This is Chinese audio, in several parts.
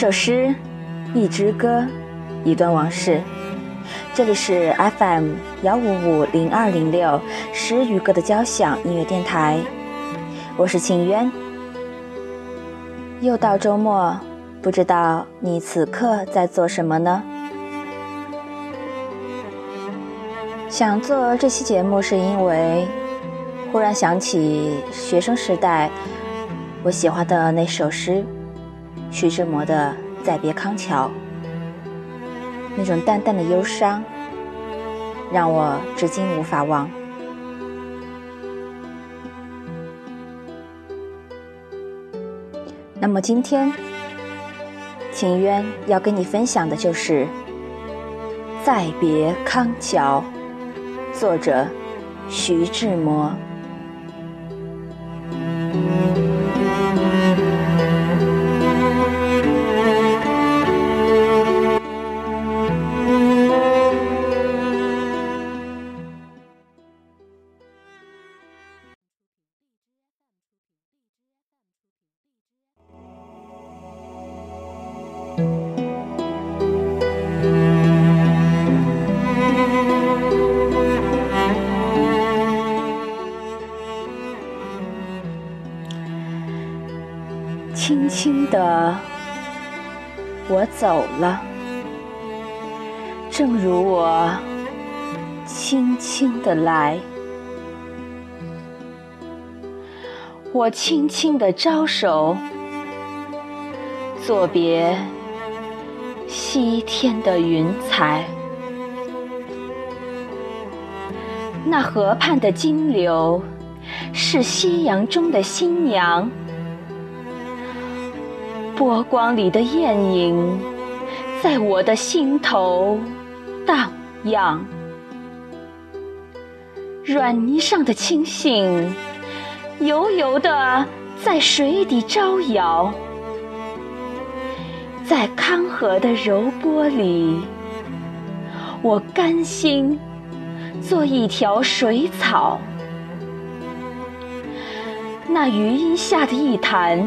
一首诗，一支歌，一段往事。这里是 FM 幺五五零二零六诗与歌的交响音乐电台，我是秦渊。又到周末，不知道你此刻在做什么呢？想做这期节目，是因为忽然想起学生时代我喜欢的那首诗。徐志摩的《再别康桥》，那种淡淡的忧伤，让我至今无法忘。那么今天，秦渊要跟你分享的就是《再别康桥》，作者徐志摩。轻轻的，我走了，正如我轻轻的来。我轻轻的招手，作别西天的云彩。那河畔的金柳，是夕阳中的新娘。波光里的艳影，在我的心头荡漾。软泥上的青荇，油油的在水底招摇。在康河的柔波里，我甘心做一条水草。那余荫下的一潭。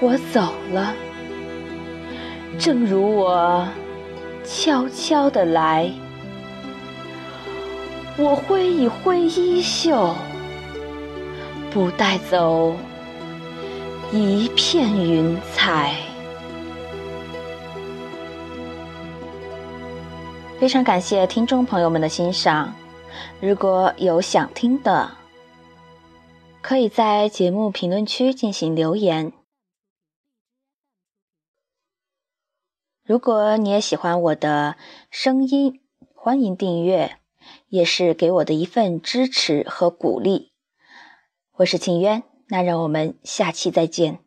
我走了，正如我悄悄的来。我挥一挥衣袖，不带走一片云彩。非常感谢听众朋友们的欣赏。如果有想听的，可以在节目评论区进行留言。如果你也喜欢我的声音，欢迎订阅，也是给我的一份支持和鼓励。我是秦渊，那让我们下期再见。